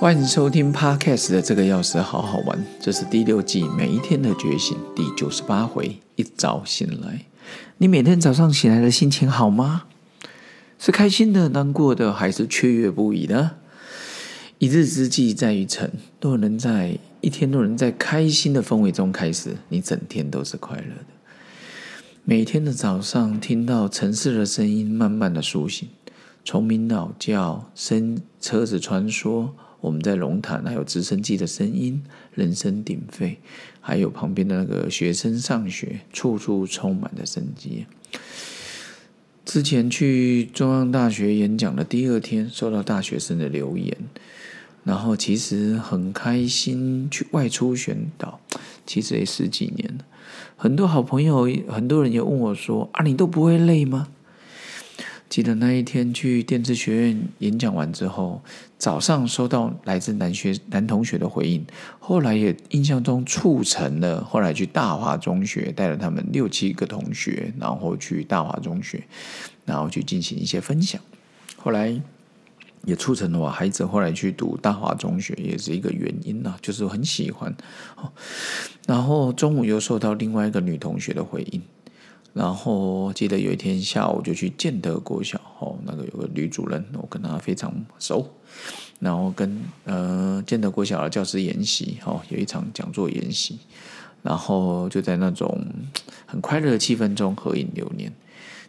欢迎收听 Podcast 的这个钥匙好好玩，这是第六季每一天的觉醒第九十八回。一早醒来，你每天早上醒来的心情好吗？是开心的、难过的，还是雀跃不已的？一日之计在于晨，若能在一天都能在开心的氛围中开始，你整天都是快乐的。每天的早上，听到城市的声音慢慢的苏醒，虫鸣鸟叫，声车子穿梭，我们在龙潭还有直升机的声音，人声鼎沸，还有旁边的那个学生上学，处处充满着生机。之前去中央大学演讲的第二天，收到大学生的留言，然后其实很开心去外出宣导，其实也十几年了。很多好朋友，很多人也问我说：“啊，你都不会累吗？”记得那一天去电子学院演讲完之后，早上收到来自男学男同学的回应，后来也印象中促成了后来去大华中学，带了他们六七个同学，然后去大华中学，然后去进行一些分享。后来也促成了我孩子后来去读大华中学，也是一个原因呐，就是很喜欢。然后中午又收到另外一个女同学的回应，然后记得有一天下午就去建德国小，哦，那个有个女主任，我跟她非常熟，然后跟呃建德国小的教师研习，哦，有一场讲座研习，然后就在那种很快乐的气氛中合影留念。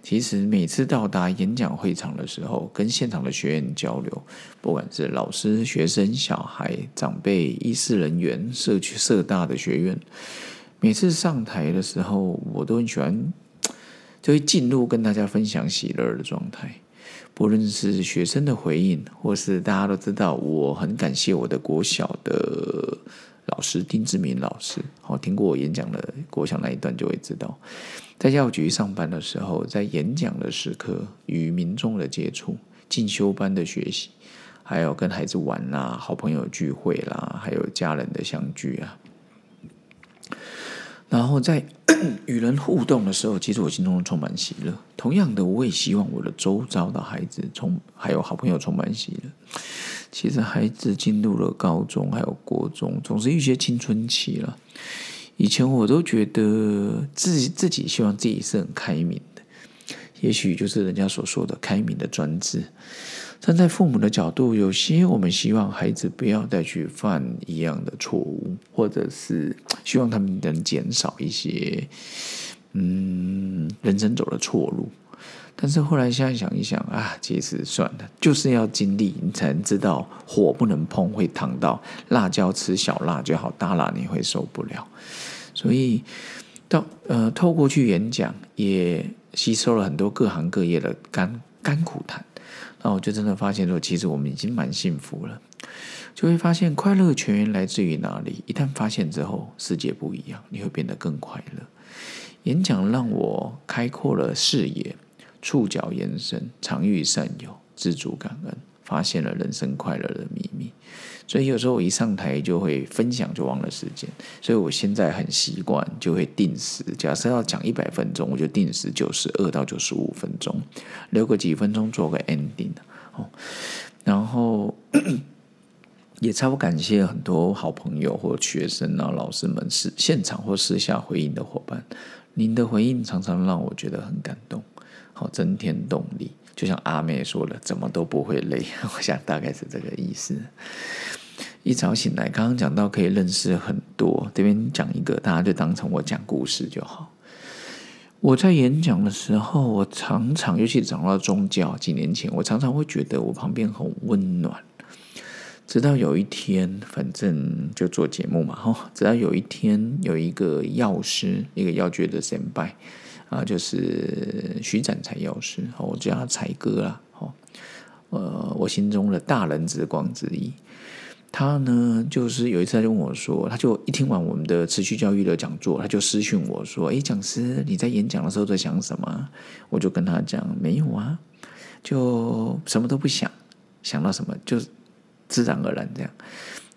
其实每次到达演讲会场的时候，跟现场的学员交流，不管是老师、学生、小孩、长辈、医师人员、社区社大的学院，每次上台的时候，我都很喜欢，就会进入跟大家分享喜乐的状态。不论是学生的回应，或是大家都知道，我很感谢我的国小的老师丁志明老师。好，听过我演讲的国小那一段，就会知道。在药局上班的时候，在演讲的时刻，与民众的接触，进修班的学习，还有跟孩子玩啦，好朋友聚会啦，还有家人的相聚啊。然后在 与人互动的时候，其实我心中充满喜乐。同样的，我也希望我的周遭的孩子充，还有好朋友充满喜乐。其实孩子进入了高中，还有国中，总是一些青春期了。以前我都觉得自己自己希望自己是很开明，也许就是人家所说的开明的专制。站在父母的角度，有些我们希望孩子不要再去犯一样的错误，或者是希望他们能减少一些，嗯，人生走的错路。但是后来现在想一想啊，其实算了，就是要经历，你才能知道火不能碰会烫到，辣椒吃小辣就好，大辣你会受不了。所以到呃，透过去演讲，也吸收了很多各行各业的甘甘苦谈。那我就真的发现说，其实我们已经蛮幸福了。就会发现快乐泉源来自于哪里？一旦发现之后，世界不一样，你会变得更快乐。演讲让我开阔了视野。触角延伸，常遇善友，知足感恩，发现了人生快乐的秘密。所以有时候我一上台就会分享，就忘了时间。所以我现在很习惯，就会定时。假设要讲一百分钟，我就定时九十二到九十五分钟，留个几分钟做个 ending 哦。然后 也超感谢很多好朋友或学生啊、老师们是现场或私下回应的伙伴。您的回应常常让我觉得很感动。好，增添动力，就像阿妹说的，怎么都不会累。我想大概是这个意思。一早醒来，刚刚讲到可以认识很多，这边讲一个，大家就当成我讲故事就好。我在演讲的时候，我常常，尤其讲到宗教，几年前，我常常会觉得我旁边很温暖。直到有一天，反正就做节目嘛，哈，直到有一天，有一个药师，一个药局的先拜。啊，就是徐展才药师，我叫他才哥啦，哦，呃，我心中的大人之光之一。他呢，就是有一次他就问我说，他就一听完我们的持续教育的讲座，他就私讯我说：“哎，讲师，你在演讲的时候在想什么？”我就跟他讲：“没有啊，就什么都不想，想到什么就自然而然这样。”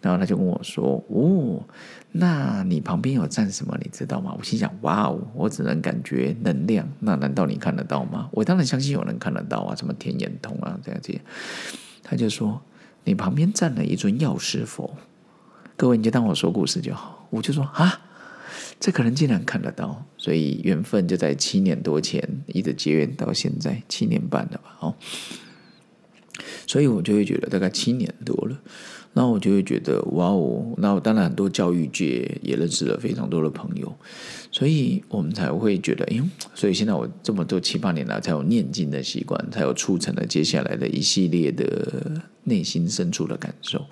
然后他就跟我说：“哦，那你旁边有站什么？你知道吗？”我心想：“哇哦，我只能感觉能量，那难道你看得到吗？”我当然相信有人看得到啊，什么天眼通啊这样子。他就说：“你旁边站了一尊药师佛。各位，你就当我说故事就好。我就说啊，这个人竟然看得到，所以缘分就在七年多前一直结缘到现在七年半了吧？哦，所以我就会觉得大概七年多了。那我就会觉得哇哦，那我当然很多教育界也认识了非常多的朋友，所以我们才会觉得，哎，所以现在我这么多七八年来才有念经的习惯，才有促成了接下来的一系列的内心深处的感受。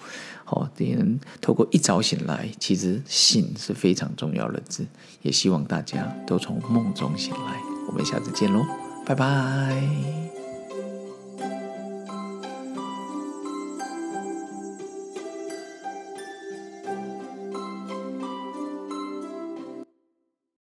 好，人透过一早醒来，其实醒是非常重要的字，也希望大家都从梦中醒来。我们下次见喽，拜拜。